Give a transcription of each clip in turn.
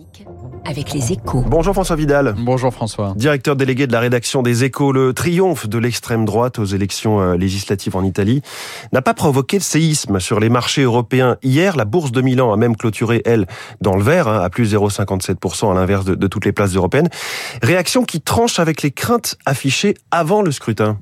économique avec les échos. Bonjour François Vidal. Bonjour François. Directeur délégué de la rédaction des échos, le triomphe de l'extrême droite aux élections euh, législatives en Italie n'a pas provoqué de séisme sur les marchés européens. Hier, la bourse de Milan a même clôturé, elle, dans le vert, hein, à plus 0,57% à l'inverse de, de toutes les places européennes. Réaction qui tranche avec les craintes affichées avant le scrutin.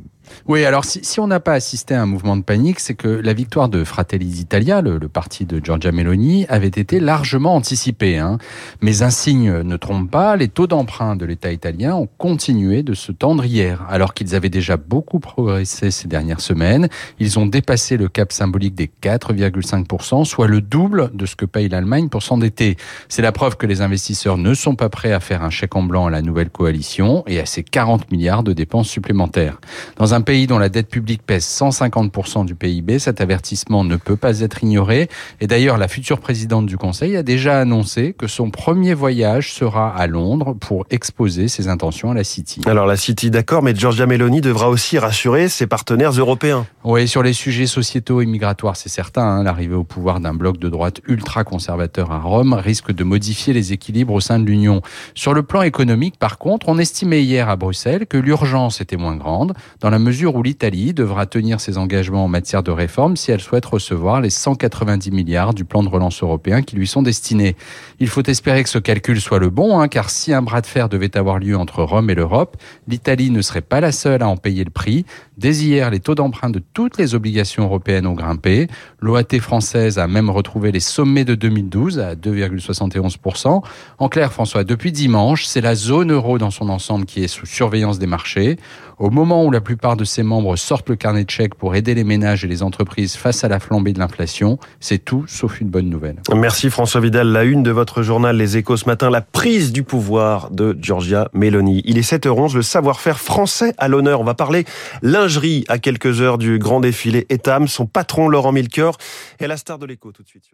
Oui, alors si, on n'a pas assisté à un mouvement de panique, c'est que la victoire de Fratelli d'Italia, le, le, parti de Giorgia Meloni, avait été largement anticipée. Hein. Mais un signe ne trompe pas, les taux d'emprunt de l'État italien ont continué de se tendre hier, alors qu'ils avaient déjà beaucoup progressé ces dernières semaines. Ils ont dépassé le cap symbolique des 4,5%, soit le double de ce que paye l'Allemagne pour s'endetter. C'est la preuve que les investisseurs ne sont pas prêts à faire un chèque en blanc à la nouvelle coalition et à ses 40 milliards de dépenses supplémentaires. Dans un un pays dont la dette publique pèse 150% du PIB, cet avertissement ne peut pas être ignoré. Et d'ailleurs, la future présidente du Conseil a déjà annoncé que son premier voyage sera à Londres pour exposer ses intentions à la City. Alors la City, d'accord, mais Giorgia Meloni devra aussi rassurer ses partenaires européens. Oui, sur les sujets sociétaux et migratoires, c'est certain. Hein, L'arrivée au pouvoir d'un bloc de droite ultra-conservateur à Rome risque de modifier les équilibres au sein de l'Union. Sur le plan économique, par contre, on estimait hier à Bruxelles que l'urgence était moins grande, dans la mesure où l'Italie devra tenir ses engagements en matière de réforme si elle souhaite recevoir les 190 milliards du plan de relance européen qui lui sont destinés. Il faut espérer que ce calcul soit le bon, hein, car si un bras de fer devait avoir lieu entre Rome et l'Europe, l'Italie ne serait pas la seule à en payer le prix. Dès hier, les taux d'emprunt de toutes les obligations européennes ont grimpé. L'OAT française a même retrouvé les sommets de 2012 à 2,71%. En clair, François, depuis dimanche, c'est la zone euro dans son ensemble qui est sous surveillance des marchés. Au moment où la plupart de ses membres sortent le carnet de chèques pour aider les ménages et les entreprises face à la flambée de l'inflation, c'est tout sauf une bonne nouvelle. Merci François Vidal. La une de votre journal Les Échos ce matin, la prise du pouvoir de Giorgia Meloni. Il est 7h11, le savoir-faire français à l'honneur. On va parler lingerie à quelques heures du grand défilé Etam. Son patron Laurent Milker est la star de l'écho tout de suite.